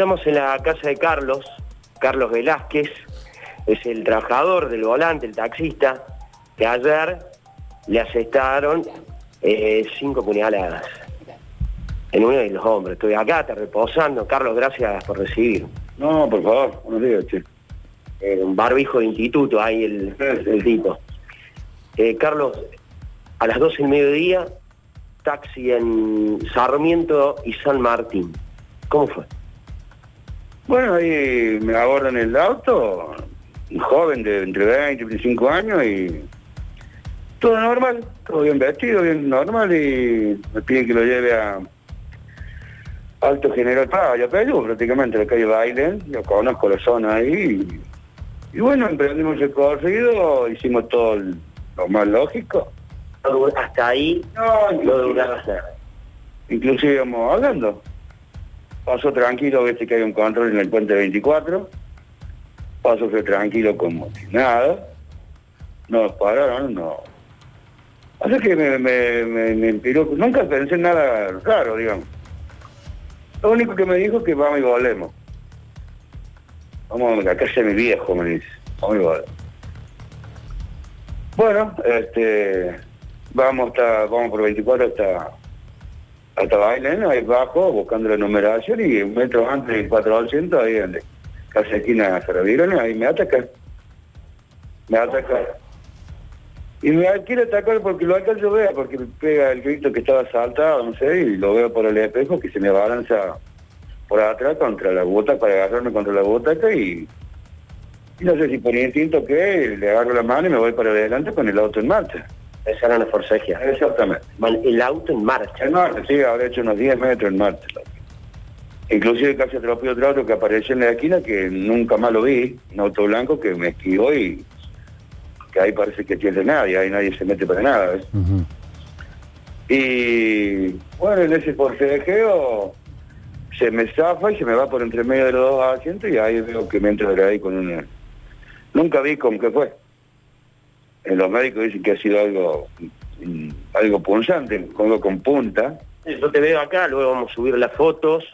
Estamos en la casa de Carlos, Carlos Velázquez, es el trabajador del volante, el taxista, que ayer le asestaron eh, cinco puñaladas en uno de los hombres. Estoy acá, te reposando. Carlos, gracias por recibir. No, por favor, buenos días, che. Eh, un barbijo de instituto, ahí el, el tipo. Eh, Carlos, a las 12 del mediodía, taxi en Sarmiento y San Martín. ¿Cómo fue? Bueno, ahí me abordan el auto, un joven de entre 20 y 25 años y todo normal, todo bien vestido, bien normal y me piden que lo lleve a Alto General Paz, ya Perú, prácticamente, la calle Bailen, yo conozco la zona ahí y, y bueno, emprendimos el corrido, hicimos todo el- lo más lógico, Hasta ahí no, durabas nada. inclusive íbamos hablando. Pasó tranquilo, viste que hay un control en el puente 24. Pasó fue tranquilo como nada. No nos pararon, no. Así que me, me, me, me inspiró. Nunca pensé en nada raro, digamos. Lo único que me dijo es que vamos y volvemos. Vamos a casa de mi viejo, me dice. Vamos y volvemos. Bueno, este, vamos hasta, vamos por 24 hasta hasta Bailen, ahí bajo, buscando la numeración y un metro antes del 400, ahí donde casi esquina de ahí me ataca. Me ataca. Y me quiere atacar porque lo alcanzo a ver, porque pega el grito que estaba saltado, no sé, y lo veo por el espejo que se me balanza por atrás contra la bota, para agarrarme contra la butaca y, y no sé si por instinto que le agarro la mano y me voy para adelante con el auto en marcha. Esa era una forcejea. Exactamente. El auto en marcha. En marcha, sí, habrá hecho unos 10 metros en marcha. Inclusive casi atropelló otro auto que apareció en la esquina que nunca más lo vi, un auto blanco que me esquivó y que ahí parece que tiene nadie, ahí nadie se mete para nada. ¿ves? Y bueno, en ese forcejeo se me zafa y se me va por entre medio de los dos asientos y ahí veo que me entra de ahí con una... Nunca vi con qué fue. Los médicos dicen que ha sido algo mm, algo punzante, algo con punta. Yo te veo acá, luego vamos a subir las fotos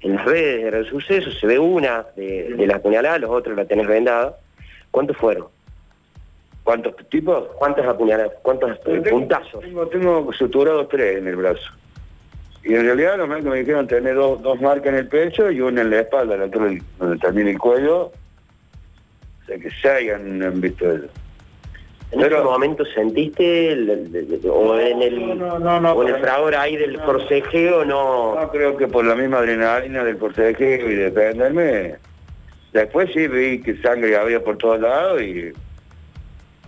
en las redes del suceso. Se ve una de, de la puñalada, los otros la tenés vendada. ¿Cuántos fueron? ¿Cuántos tipos? ¿Cuántas apuñaladas? ¿Cuántos Tengo- puntazos? Tengo, tengo suturados tres en el brazo. Y en realidad los médicos me dijeron tener dos, dos marcas en el pecho y una en la espalda, la otra donde termina el cuello. O sea que seis han, han visto eso. ¿En ese momento sentiste, el- el- el- o en el, No, no, no, o en el fragor ahí del forcejeo, no? No, creo que por la misma adrenalina del forcejeo y de defenderme. Después sí vi que sangre había por todos lados y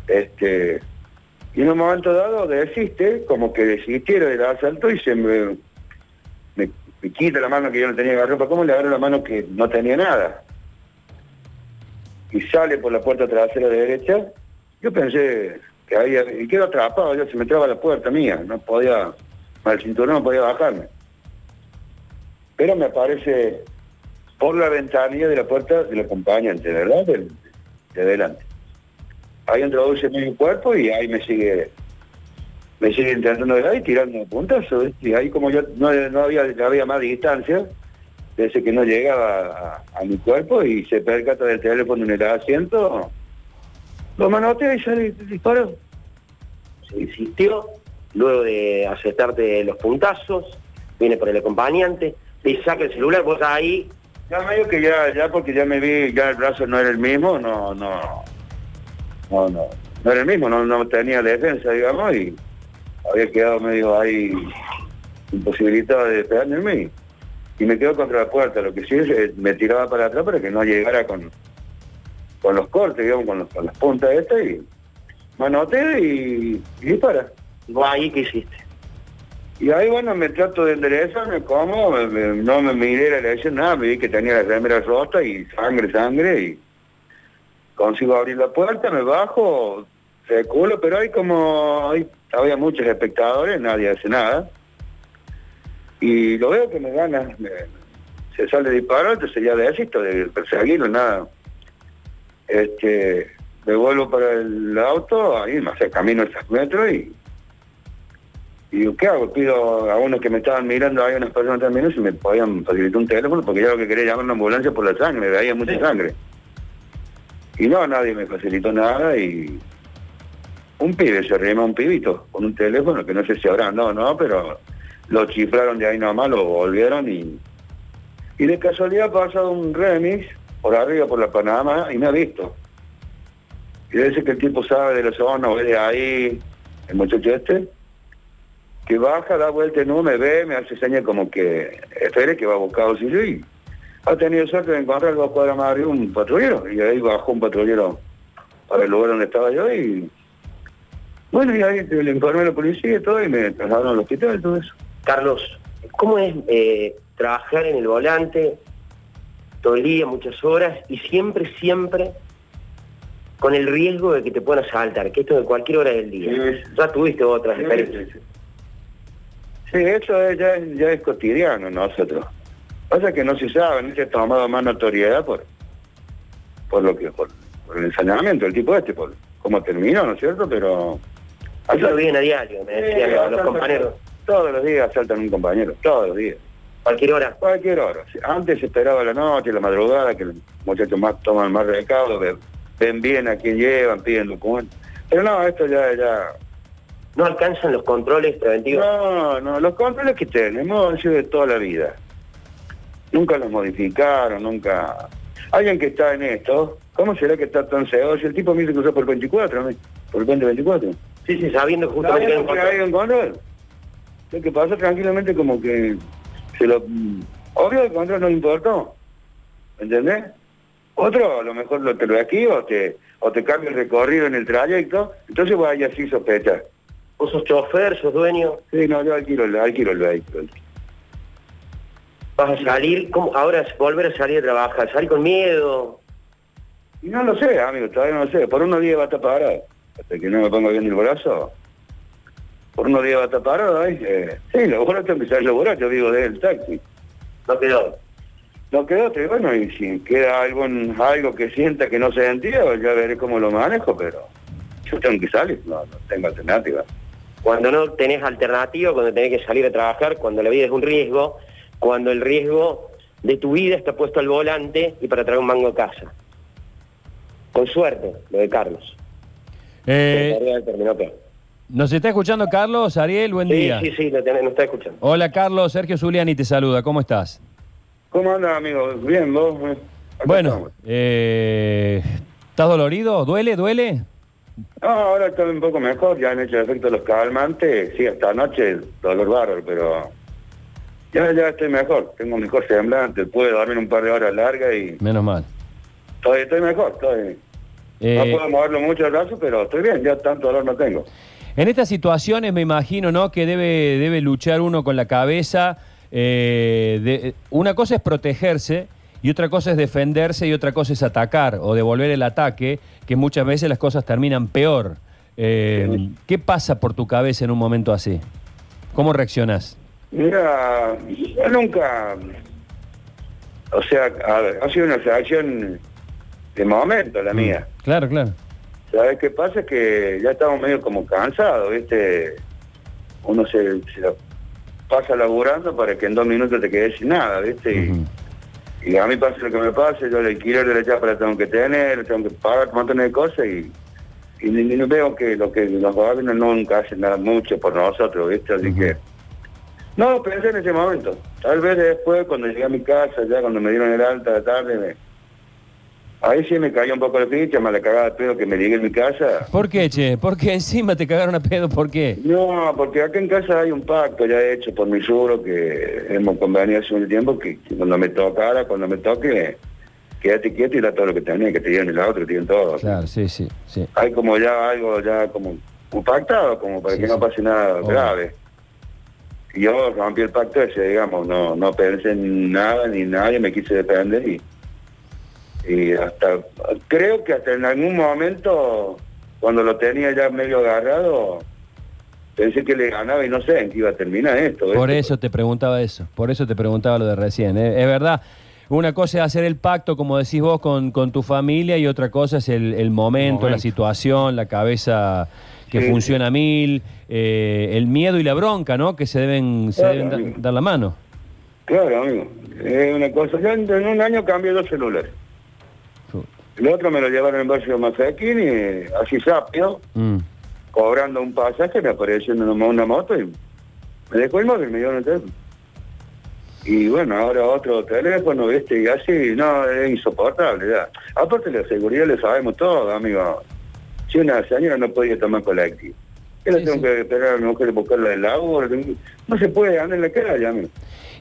este y en un momento dado desiste, como que desistiera del asalto y se me, me, me quita la mano que yo no tenía garropa. ¿Cómo le agarro la mano que no tenía nada? Y sale por la puerta trasera derecha. Yo pensé que había, y quedo atrapado, yo se me traba la puerta mía, no podía, al cinturón no podía bajarme pero me aparece por la ventanilla de la puerta del acompañante, ¿verdad? De adelante. Ahí introduce mi cuerpo y ahí me sigue me sigue intentando de ahí tirando puntazos. Y ahí como yo no, no había, había más distancia, desde que no llegaba a, a mi cuerpo y se percata del teléfono en el asiento, lo manotea y sale disparó. Se insistió, luego de aceptarte los puntazos, viene por el acompañante, te saca el celular, vos ahí, Ya medio que ya, ya porque ya me vi, ya el brazo no era el mismo, no, no, no, no, no era el mismo, no, no tenía defensa, digamos, y había quedado medio ahí imposibilitado de defenderme y, y me quedo contra la puerta, lo que sí es, eh, me tiraba para atrás para que no llegara con, con los cortes, digamos, con, los- con las puntas estas y manote y, y dispara. vos ahí, ¿qué hiciste? Y ahí, bueno, me trato de enderezarme, como, me- me- no me miré la elección, nada, me vi que tenía la remera rota y sangre, sangre, y consigo abrir la puerta, me bajo, reculo, pero hay como, hay, había muchos espectadores, nadie hace nada, y lo veo que me gana, me- se sale disparado, entonces ya desisto de perseguirlo, nada. Este, me vuelvo para el auto, ahí, no sé, camino esos metros y Y digo, ¿qué hago? Pido a unos que me estaban mirando, hay unas personas también, si me podían facilitar un teléfono, porque yo lo que quería llamar una ambulancia por la sangre, veía mucha sangre. Y no, nadie me facilitó nada y un pibe se rema un pibito con un teléfono que no sé si habrá, no, no, pero lo chiflaron de ahí nomás, lo volvieron y... Y de casualidad ha pasado un remix por arriba, por la Panamá, y me ha visto. Y dice que el tipo sabe de la zona, de ahí, el muchacho este, que baja, da vuelta no me ve, me hace señas como que espere que va a buscar auxilio ha tenido suerte de encontrar dos cuadras más arriba un patrullero, y ahí bajó un patrullero para el lugar donde estaba yo y bueno, y ahí le informé a la policía y todo y me trasladaron al hospital y todo eso. Carlos, ¿cómo es eh, trabajar en el volante todo el día, muchas horas y siempre, siempre con el riesgo de que te puedan asaltar, que esto de cualquier hora del día? Sí. Ya tuviste otras Sí, experiencias. sí, Sí, eso es- ya, es- ya es cotidiano nosotros. Pasa que no se sabe, no se ha tomado más notoriedad por por lo que por, por el ensañamiento del tipo este, por cómo terminó, ¿no es cierto? Pero Eso lo viven a diario, me decían los, compañeros. Todos los días asaltan a un compañero, todos los días. Cualquier hora. Cualquier hora. Antes se esperaba la noche, la madrugada, que los muchachos más toman más recaudo, ven, ven bien a quién llevan, piden documentos. Pero no, esto ya, ya, ¿No alcanzan los controles preventivos? No, no, los controles que tenemos han sido de toda la vida. Nunca los modificaron, nunca... Alguien que está en esto, ¿cómo será que está tan cegado? Si el tipo me dice que usó por el 24, ¿no? por el 2024. Sí, sí, sabiendo justamente que ¿Sabiendo que hay un control? Lo que pasa tranquilamente como que se lo... Obvio el control no importó, ¿entendés? Otro a lo mejor lo te lo esquiva o te, o te cambia el recorrido en el trayecto, entonces vos ahí así sospechar. Vos sos chofer, sos dueño, Sí, no, yo alquilo, el- alquilo el vehículo. vas a salir, ¿cómo? ahora volver a salir a trabajar, salir con miedo. Y no lo sé, amigo, todavía no lo sé. Por unos días va a estar parado. Hasta que no me ponga bien el brazo. Por unos días va a estar parado, ¿eh? Eh, sí, lo bueno es empezar a laburar, yo digo del taxi. No quedó. No quedó, te- bueno, y si queda algo, algo que sienta que no se entiende, ya veré cómo lo manejo, pero yo tengo que salir, no, no tengo alternativa. Cuando no tenés alternativa, cuando tenés que salir a trabajar, cuando la vida es un riesgo, cuando el riesgo de tu vida está puesto al volante y para traer un mango a casa. Con suerte, lo de Carlos. Eh, terminado peor. ¿Nos está escuchando Carlos? Ariel, buen Sí, día. sí, sí, lo tenés, nos está escuchando. Hola Carlos, Sergio Zuliani te saluda, ¿cómo estás? ¿Cómo andas, amigo? Bien, vos. Eh, acá Bueno, eh, ¿estás dolorido? ¿Duele? ¿Duele? No, ahora estoy un poco mejor, ya han hecho efecto los calmantes, sí, hasta anoche dolor bárbaro, pero ya, ya estoy mejor, tengo mejor semblante, pude dormir un par de horas largas y Menos mal. estoy, estoy mejor, estoy, Eh, no puedo moverlo mucho el brazo, pero estoy bien, ya tanto dolor no tengo. En estas situaciones me imagino, ¿no? Que debe, debe luchar uno con la cabeza. eh, de- una cosa es protegerse y otra cosa es defenderse y otra cosa es atacar o devolver el ataque, que muchas veces las cosas terminan peor. Eh. ¿Qué pasa por tu cabeza en un momento así? ¿Cómo reaccionás? Mira, yo nunca, o sea, a ver, ha sido una reacción de momento la mía. Claro, claro. ¿Sabes qué pasa? Es que ya estamos medio como cansados, ¿viste? Uno se, se la pasa laburando para que en dos minutos te quedes sin nada, ¿viste? Y, y a mí pasa lo que me pase, yo el alquiler de la chapa la tengo que tener, tengo que pagar un montón de cosas y, y ni veo que lo que los gobiernos nunca hacen nada mucho por nosotros, ¿viste? Así que... No, pensé en ese momento. Tal vez después, cuando llegué a mi casa, ya cuando me dieron el alta de tarde, me... ahí sí me cayó un poco la ficha, me la cagaba de pedo que me llegué a mi casa. ¿Por qué, che? ¿Por qué encima te cagaron a pedo? ¿Por qué? No, porque acá en casa hay un pacto ya hecho por mi suegro que hemos convenido hace un tiempo que, cuando me tocara, cuando me toque, quédate quieto y da todo lo que tenés, que te digan el otro, te digan todo. Claro, sí, sí, sí. Hay como ya algo ya como, como pactado, como para Sí, que no sí. pase nada Obvio. grave. Yo rompí el pacto ese, digamos, no, no pensé en nada ni nadie, me quise defender y, y hasta, creo que hasta en algún momento, cuando lo tenía ya medio agarrado, pensé que le ganaba y no sé en qué iba a terminar esto. Por eso te preguntaba eso, por eso te preguntaba lo de recién. ¿eh? Es verdad, una cosa es hacer el pacto, como decís vos, con, con tu familia y otra cosa es el, el momento, la momento. situación, la cabeza que Sí, funciona a mil, eh, el miedo y la bronca, ¿no? Que se deben, se Claro, deben da- amigo. dar la mano. Claro, amigo. Es una cosa. Yo en en un año cambié dos celulares. El otro me lo llevaron en barrio Mazaquín y así rápido, Mm. cobrando un pasaje, me apareció en una, moto y me dejó el móvil, me dio el teléfono. Y bueno, ahora otro teléfono, ¿viste? Y así, no, es insoportable ya. Aparte la seguridad le sabemos todo, amigo. Si una señora no podía tomar colectivo, ¿qué le Sí, tengo sí. que esperar a la mujer buscarla del agua? No se puede andar en la calle, amigo.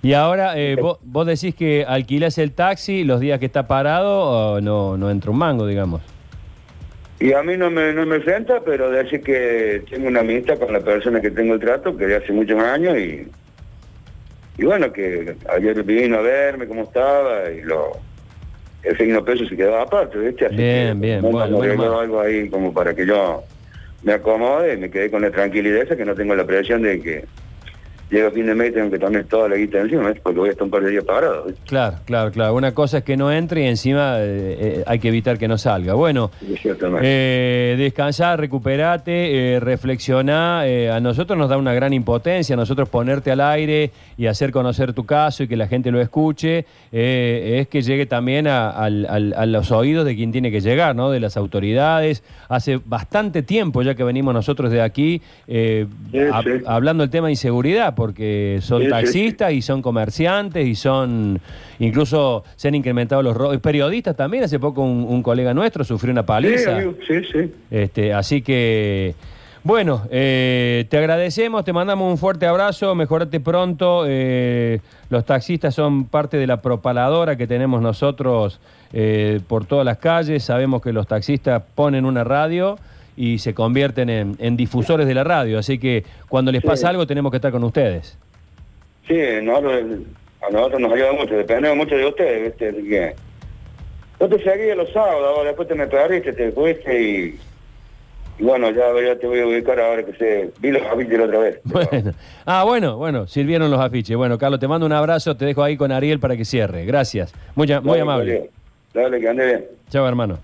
Y ahora, eh, vos, vos decís que alquilás el taxi los días que está parado o no, no entra un mango, digamos. Y a mí no me, no me renta, pero decir que tengo una amistad con la persona que tengo el trato, que de hace muchos años, y, y bueno, que ayer vino a verme cómo estaba, y lo el signo peso se quedaba aparte, ¿viste? Así Bien, que, bien, bueno, bueno, algo ahí como para que yo me acomode me quedé con la tranquilidad esa, que no tengo la presión de que llega fin de mes tengo que tener toda la guita encima, ¿ves? porque voy a estar un par de días parado. Claro, claro, claro. Una cosa es que no entre y encima eh, eh, hay que evitar que no salga. Bueno, eh, descansá, recuperate, eh, reflexioná. a nosotros nos da una gran impotencia, a nosotros ponerte al aire y hacer conocer tu caso y que la gente lo escuche, es que llegue también a, a los oídos de quien tiene que llegar, ¿no? De las autoridades. Hace bastante tiempo ya que venimos nosotros de aquí Sí, hab- sí. hablando del tema de inseguridad, porque son Sí, sí, taxistas y son comerciantes y son, incluso se han incrementado los robos. Periodistas también, hace poco un, un colega nuestro sufrió una Sí, paliza. amigo, sí, sí. Este, así que, bueno, eh, te agradecemos, te mandamos un fuerte abrazo, mejorate pronto. eh, los taxistas son parte de la propaladora que tenemos nosotros eh, por todas las calles. Sabemos que los taxistas ponen una radio y se convierten en, en difusores de la radio. Así que cuando les Sí. pasa algo tenemos que estar con ustedes. Sí, nosotros, a nosotros nos ayuda mucho, dependemos mucho de ustedes, ¿viste? Así que... Yo te seguía los sábados, ahora después te me perdiste, te fuiste y... Y bueno, ya, ya te voy a ubicar ahora que se... Vi los afiches la otra vez. Bueno. Ah, bueno, bueno, sirvieron los afiches. Bueno, Carlos, te mando un abrazo, te dejo ahí con Ariel para que cierre. Gracias. Muy, muy Dale, amable. Dale, que ande bien. Chao, hermano.